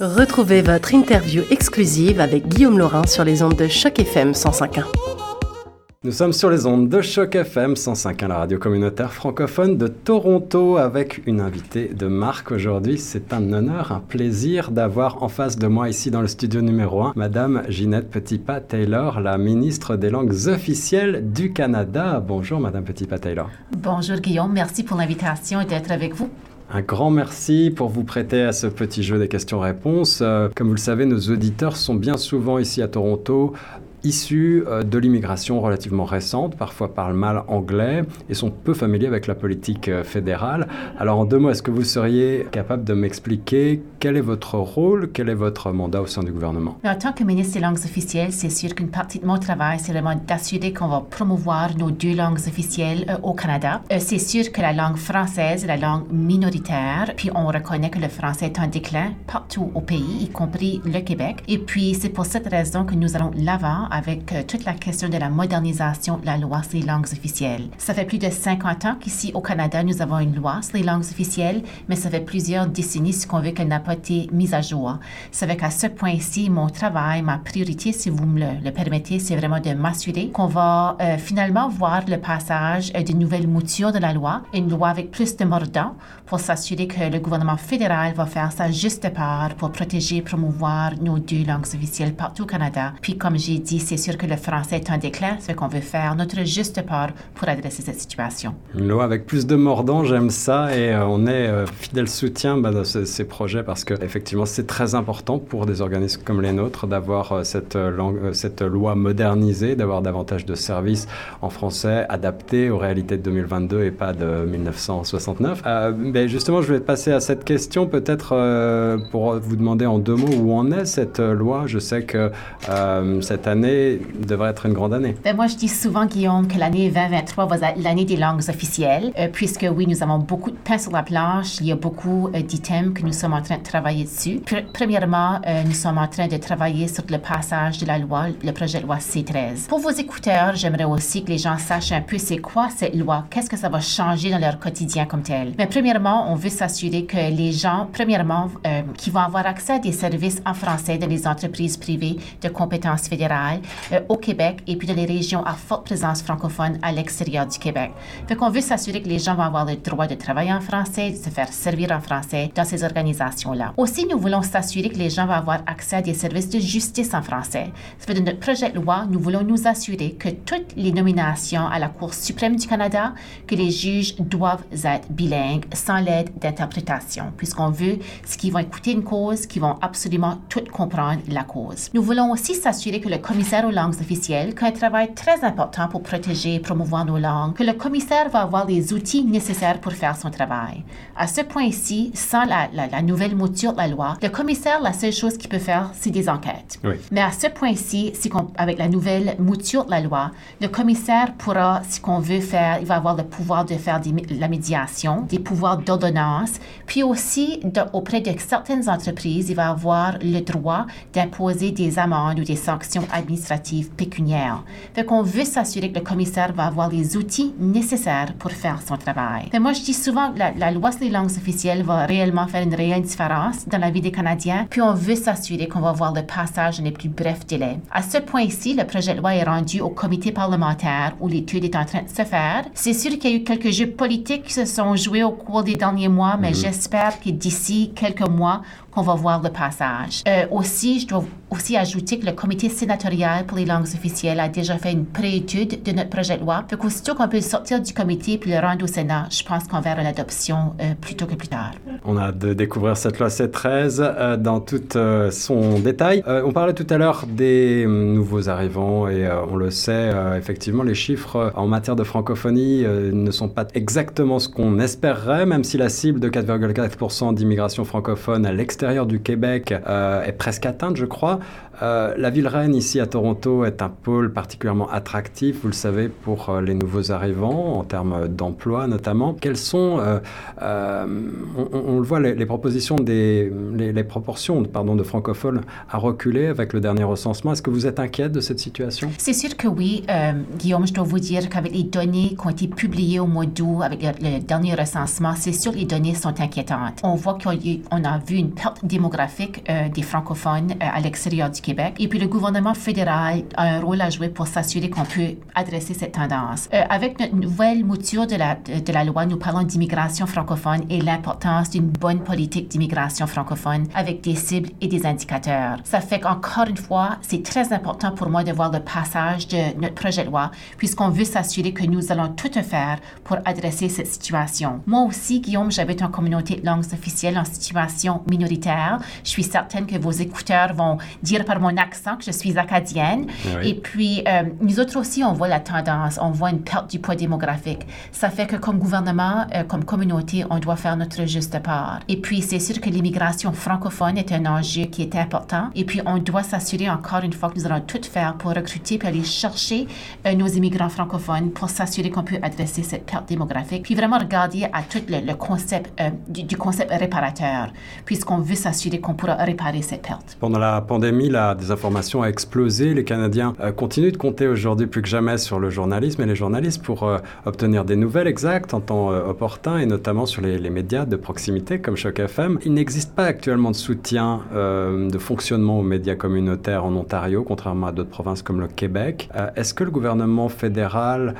Retrouvez votre interview exclusive avec Guillaume Laurin sur les ondes de Choc FM 105.1. Nous sommes sur les ondes de Choc FM 105.1, la radio communautaire francophone de Toronto, avec une invitée de marque aujourd'hui. C'est un honneur, un plaisir d'avoir en face de moi ici dans le studio numéro 1, Madame Ginette Petitpas-Taylor, la ministre des langues officielles du Canada. Bonjour Madame Petitpas-Taylor. Bonjour Guillaume, merci pour l'invitation et d'être avec vous. Un grand merci pour vous prêter à ce petit jeu des questions-réponses. Euh, comme vous le savez, nos auditeurs sont bien souvent ici à Toronto issus euh, de l'immigration relativement récente, parfois parlent mal anglais et sont peu familiers avec la politique euh, fédérale. Alors en deux mots, est-ce que vous seriez capable de m'expliquer quel est votre rôle, quel est votre mandat au sein du gouvernement? En tant que ministre des langues officielles, c'est sûr qu'une partie de mon travail, c'est vraiment d'assurer qu'on va promouvoir nos deux langues officielles euh, au Canada. c'est sûr que la langue française est la langue minoritaire, puis on reconnaît que le français est en déclin partout au pays, y compris le Québec. Et puis c'est pour cette raison que nous allons l'avant avec euh, toute la question de la modernisation de la loi sur les langues officielles. Ça fait plus de 50 ans qu'ici au Canada, nous avons une loi sur les langues officielles, mais ça fait plusieurs décennies qu'on veut qu'elle n'a pas été mise à jour. Ça fait qu'à ce point-ci, mon travail, ma priorité, si vous me le, permettez, c'est vraiment de m'assurer qu'on va euh, finalement voir le passage euh, d'une nouvelle mouture de la loi, une loi avec plus de mordants pour s'assurer que le gouvernement fédéral va faire sa juste part pour protéger et promouvoir nos deux langues officielles partout au Canada. Puis, comme j'ai dit, c'est sûr que le français est en déclin, ce qu'on veut faire notre juste part pour adresser cette situation. Une loi avec plus de mordants, j'aime ça, et euh, on est euh, fidèle soutien bah, ces, projets parce que effectivement c'est très important pour des organismes comme les nôtres d'avoir euh, cette, cette loi modernisée, d'avoir davantage de services en français adaptés aux réalités de 2022 et pas de 1969. mais justement, je vais passer à cette question peut-être pour vous demander en deux mots où en est cette loi. Je sais que cette année devrait être une grande année. Ben, moi, je dis souvent, Guillaume, que l'année 2023 va être l'année des langues officielles, euh, puisque oui, nous avons beaucoup de pain sur la planche. Il y a beaucoup euh, d'items que nous sommes en train de travailler dessus. premièrement, euh, nous sommes en train de travailler sur le passage de la loi, le projet de loi C13. Pour vos écouteurs, j'aimerais aussi que les gens sachent un peu c'est quoi cette loi, qu'est-ce que ça va changer dans leur quotidien comme tel? Mais premièrement, on veut s'assurer que les gens, premièrement, qui vont avoir accès à des services en français dans les entreprises privées de compétences fédérales, euh, au Québec et puis dans les régions à forte présence francophone à l'extérieur du Québec. Fait qu'on veut s'assurer que les gens vont avoir le droit de travailler en français, de se faire servir en français dans ces organisations-là. Aussi, nous voulons s'assurer que les gens vont avoir accès à des services de justice en français. Ça fait de notre projet de loi, nous voulons nous assurer que toutes les nominations à la Cour suprême du Canada, que les juges doivent être bilingues sans l'aide d'interprétation, puisqu'on veut ce qu'ils vont écouter une cause, qu'ils vont absolument tout comprendre la cause. Nous voulons aussi s'assurer que le commissaire aux langues officielles qu'un travail très important pour protéger et promouvoir nos langues, que le commissaire va avoir les outils nécessaires pour faire son travail. À ce point-ci, sans la, la, nouvelle mouture de la loi, le commissaire, la seule chose qu'il peut faire, c'est des enquêtes. Mais à ce point-ci, si avec la nouvelle mouture de la loi, le commissaire pourra, si qu'on veut faire, il va avoir le pouvoir de faire la médiation, des pouvoirs d'ordonnance, puis aussi auprès de certaines entreprises, il va avoir le droit d'imposer des amendes ou des sanctions administratives administrative pécuniaire. Fait qu'on veut s'assurer que le commissaire va avoir les outils nécessaires pour faire son travail. Fait moi, je dis souvent que la, loi sur les langues officielles va réellement faire une réelle différence dans la vie des Canadiens, puis on veut s'assurer qu'on va voir le passage dans les plus brefs délais. À ce point-ci, le projet de loi est rendu au comité parlementaire où l'étude est en train de se faire. C'est sûr qu'il y a eu quelques jeux politiques qui se sont joués au cours des derniers mois, mais mm-hmm. j'espère que d'ici quelques mois, qu'on va voir le passage. Euh, aussi, je dois aussi ajouter que le comité sénatorial pour les langues officielles a déjà fait une préétude de notre projet de loi. Fait qu'aussitôt qu'on peut sortir du comité puis le rendre au Sénat, je pense qu'on verra l'adoption euh, plus tôt que plus tard. On a de découvrir cette loi C13 euh, dans tout son détail. on parlait tout à l'heure des nouveaux arrivants et on le sait, effectivement, les chiffres en matière de francophonie ne sont pas exactement ce qu'on espérerait, même si la cible de 4,4% d'immigration francophone à l'extérieur du Québec euh, est presque atteinte, je crois. Euh, la ville reine ici à Toronto est un pôle particulièrement attractif, vous le savez, pour euh, les nouveaux arrivants en termes d'emploi notamment. Quelles sont, euh, on, le voit, les, propositions des, les, proportions pardon, de francophones à reculer avec le dernier recensement. Est-ce que vous êtes inquiète de cette situation? C'est sûr que oui, Guillaume. Je dois vous dire qu'avec les données qui ont été publiées au mois d'août avec le, dernier recensement, c'est sûr les données sont inquiétantes. On voit qu'on a vu une perte démographique des francophones à l'extérieur du Québec et puis le gouvernement fédéral a un rôle à jouer pour s'assurer qu'on peut adresser cette tendance. Euh, avec notre nouvelle mouture de la, loi, nous parlons d'immigration francophone et l'importance d'une bonne politique d'immigration francophone avec des cibles et des indicateurs. Ça fait qu'encore une fois, c'est très important pour moi de voir le passage de notre projet de loi puisqu'on veut s'assurer que nous allons tout faire pour adresser cette situation. Moi aussi, Guillaume, j'habite en communauté de langues officielles en situation minoritaire. Je suis certaine que vos écouteurs vont dire par mon accent que je suis acadienne. Et puis, euh, nous autres aussi, on voit la tendance, on voit une perte du poids démographique. Ça fait que comme gouvernement, euh, comme communauté, on doit faire notre juste part. Et puis, c'est sûr que l'immigration francophone est un enjeu qui est important. Et puis, on doit s'assurer encore une fois que nous allons tout faire pour recruter puis aller chercher euh, nos immigrants francophones pour s'assurer qu'on peut adresser cette perte démographique. Puis vraiment regarder à tout le, concept du, du, concept réparateur, puisqu'on veut s'assurer qu'on pourra réparer cette perte. Pendant la pandémie, la des informations a explosé. Les Canadiens euh, continuent de compter aujourd'hui plus que jamais sur le journalisme et les journalistes pour euh, obtenir des nouvelles exactes en temps euh, opportun et notamment sur les, médias de proximité comme Choc FM. Il n'existe pas actuellement de soutien de fonctionnement aux médias communautaires en Ontario, contrairement à d'autres provinces comme le Québec. Est-ce que le gouvernement fédéral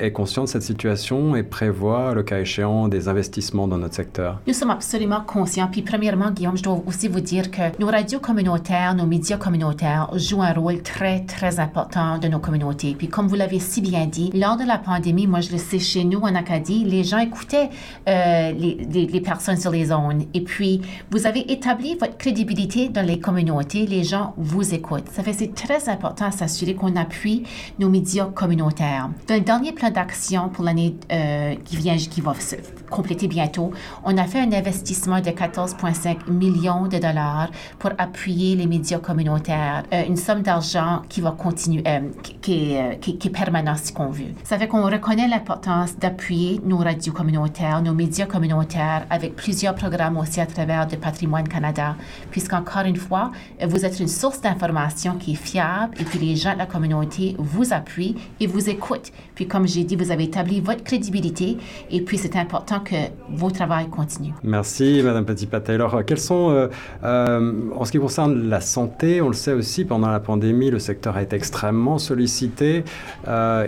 est conscient de cette situation et prévoit, le cas échéant, des investissements dans notre secteur? Nous sommes absolument conscients. Puis, premièrement, Guillaume, je dois aussi vous dire que nos radios communautaires, nos médias communautaires jouent un rôle très, très important de nos communautés. Puis, comme vous l'avez si bien dit, lors de la pandémie, moi, je le sais chez nous en Acadie, les gens écoutaient euh, les, personnes sur les zones. Et puis, vous avez établi votre crédibilité dans les communautés. Les gens vous écoutent. Ça fait c'est très important à s'assurer qu'on appuie nos médias communautaires. Dans le dernier plan d'action pour l'année euh, qui vient, qui va se compléter bientôt, on a fait un investissement de 14,5 millions de dollars pour appuyer les médias communautaires, euh, une somme d'argent qui va continuer, euh, qui, qui, qui, est permanente si qu'on veut. Ça fait qu'on reconnaît l'importance d'appuyer nos radios communautaires, nos médias communautaires avec plusieurs programmes aussi à travers le Patrimoine Canada, puisqu'encore une fois, vous êtes une source d'information qui est fiable et puis les gens de la communauté vous appuient et vous écoutent. Puis comme j'ai dit, vous avez établi votre crédibilité et puis c'est important que vos travail continue. Merci, Madame Petit-Patel. Alors, euh, quels sont, euh, euh, en ce qui concerne la santé, on le sait aussi, pendant la pandémie, le secteur été extrêmement sollicité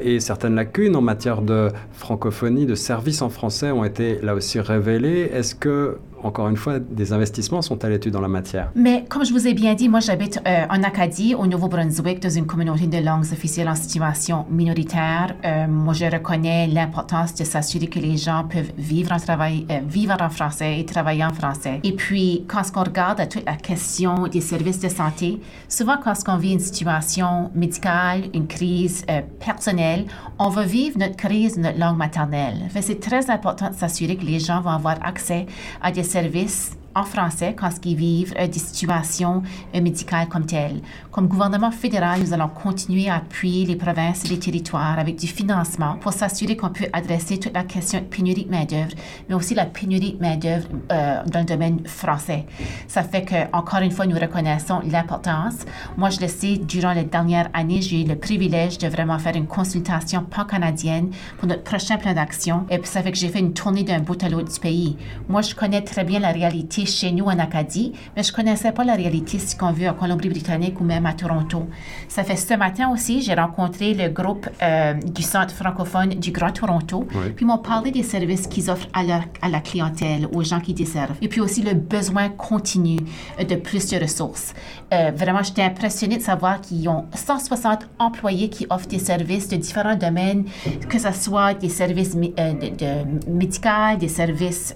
et certaines lacunes en matière de francophonie, de services en français ont été là aussi révélées. Est-ce que encore une fois, des investissements sont à l'étude dans la matière. Mais comme je vous ai bien dit, moi j'habite euh, en Acadie, au Nouveau-Brunswick, dans une communauté de langues officielles en situation minoritaire. Euh, moi je reconnais l'importance de s'assurer que les gens peuvent vivre en, euh, français et travailler en français. Et puis, quand on regarde toute la question des services de santé, souvent quand on vit une situation médicale, une crise personnelle, on va vivre notre crise notre langue maternelle. C'est très important de s'assurer que les gens vont avoir accès à des cerveza en français quand ils vivent euh, des situations euh, médicales comme telles. Comme gouvernement fédéral, nous allons continuer à appuyer les provinces et les territoires avec du financement pour s'assurer qu'on peut adresser toute la question de pénurie de main-d'œuvre, mais aussi la pénurie de main-d'œuvre euh, dans le domaine français. Ça fait que, encore une fois, nous reconnaissons l'importance. Moi, je le sais, durant les dernières années, j'ai eu le privilège de vraiment faire une consultation pan-canadienne pour notre prochain plan d'action. Et puis, ça fait que j'ai fait une tournée d'un bout à l'autre du pays. Moi, je connais très bien la réalité chez nous en Acadie, mais je connaissais pas la réalité si qu'on veut en Colombie-Britannique ou même à Toronto. Ça fait ce matin aussi, j'ai rencontré le groupe euh, du Centre francophone du Grand Toronto, puis ils m'ont parlé des services qu'ils offrent à, à la clientèle, aux gens qui desservent, et puis aussi le besoin continu de plus de ressources. Euh, vraiment, j'étais impressionnée de savoir qu'ils ont 160 employés qui offrent des services de différents domaines, que ce soit des services euh, de, médicaux, des services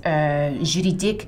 juridiques,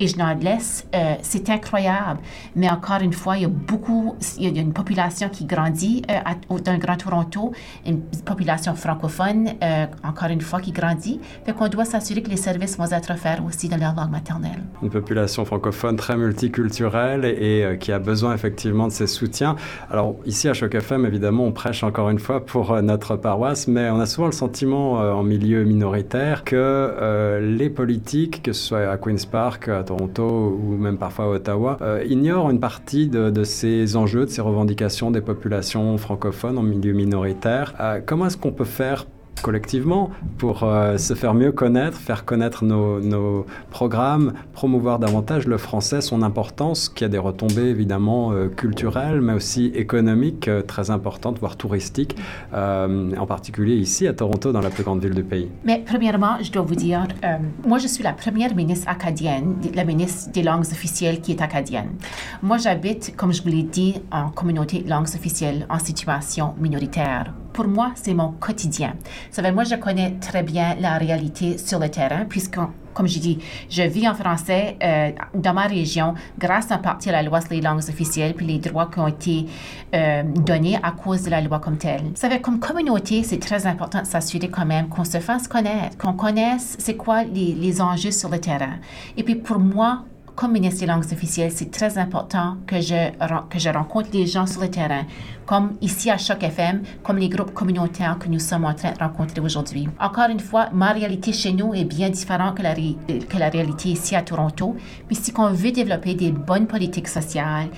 et je n'en laisse, euh, c'est incroyable. Mais encore une fois, il y a beaucoup, il y a une population qui grandit euh, dans le Grand Toronto, une population francophone, euh, encore une fois, qui grandit. Fait qu'on doit s'assurer que les services vont être offerts aussi dans leur langue maternelle. Une population francophone très multiculturelle et, qui a besoin effectivement de ces soutiens. Alors ici à Choc FM, évidemment, on prêche encore une fois pour notre paroisse, mais on a souvent le sentiment en milieu minoritaire que les politiques, que ce soit à Queen's Park, à Toronto ou même parfois à Ottawa, euh, ignorent une partie de, ces enjeux, de ces revendications des populations francophones en milieu minoritaire. Euh, comment est-ce qu'on peut faire collectivement pour euh, se faire mieux connaître, faire connaître nos, programmes, promouvoir davantage le français, son importance, qui a des retombées évidemment euh, culturelles, mais aussi économiques euh, très importantes, voire touristiques, en particulier ici à Toronto, dans la plus grande ville du pays. Mais premièrement, je dois vous dire, moi je suis la première ministre acadienne, la ministre des langues officielles qui est acadienne. Moi j'habite, comme je vous l'ai dit, en communauté de langues officielles en situation minoritaire pour moi, c'est mon quotidien. Vous savez, moi, je connais très bien la réalité sur le terrain, puisque, comme je dis, je vis en français euh, dans ma région grâce en partie à la loi sur les langues officielles puis les droits qui ont été euh, donnés à cause de la loi comme telle. Vous savez, comme communauté, c'est très important de s'assurer quand même qu'on se fasse connaître, qu'on connaisse c'est quoi les enjeux sur le terrain. Et puis pour moi, comme ministre des langues officielles, c'est très important que je, que je rencontre les gens sur le terrain, comme ici à Choc FM, comme les groupes communautaires que nous sommes en train de rencontrer aujourd'hui. Encore une fois, ma réalité chez nous est bien différente que la, que la réalité ici à Toronto. Si on veut développer des bonnes politiques sociales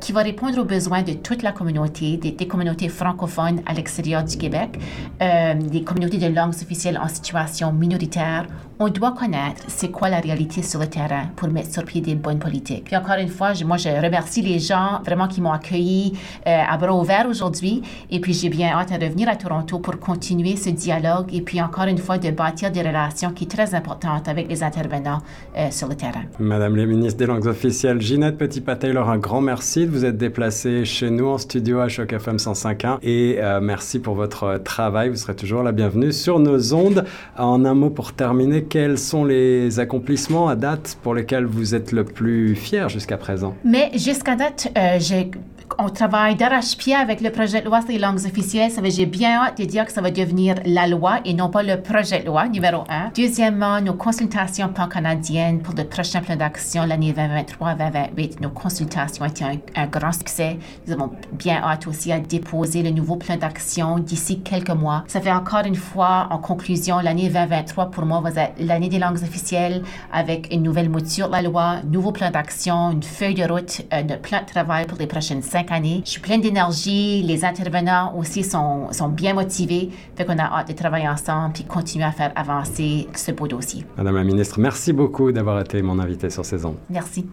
qui va répondre aux besoins de toute la communauté, des, communautés francophones à l'extérieur du Québec, euh, des communautés de langues officielles en situation minoritaire. On doit connaître c'est quoi la réalité sur le terrain pour mettre sur pied des bonnes politiques. Puis encore une fois, moi, je remercie les gens vraiment qui m'ont accueilli euh, à bras ouverts aujourd'hui. Et puis, j'ai bien hâte de revenir à Toronto pour continuer ce dialogue et puis encore une fois de bâtir des relations qui sont très importantes avec les intervenants euh, sur le terrain. Madame la ministre des langues officielles, Ginette Petit-Pataylor, un grand merci vous être déplacée chez nous en studio à Choc FM 105.1 et euh, merci pour votre travail. Vous serez toujours la bienvenue sur nos ondes. En un mot pour terminer, quels sont les accomplissements à date pour lesquels vous êtes le plus fier jusqu'à présent? Mais jusqu'à date, euh, j'ai on travaille d'arrache-pied avec le projet de loi sur les langues officielles. Ça veut j'ai bien hâte de dire que ça va devenir la loi et non pas le projet de loi numéro un. Deuxièmement, nos consultations pan-canadiennes pour le prochain plan d'action l'année 2023-2028. Nos consultations ont été un, grand succès. Nous avons bien hâte aussi à déposer le nouveau plan d'action d'ici quelques mois. Ça fait encore une fois, en conclusion, l'année 2023 pour moi va être l'année des langues officielles avec une nouvelle mouture de la loi, nouveau plan d'action, une feuille de route, un plan de travail pour les prochaines cinq années. Je suis pleine d'énergie. Les intervenants aussi sont, sont bien motivés. Fait qu'on a hâte de travailler ensemble puis continuer à faire avancer ce beau dossier. Madame la ministre, merci beaucoup d'avoir été mon invité sur ces ondes. Merci.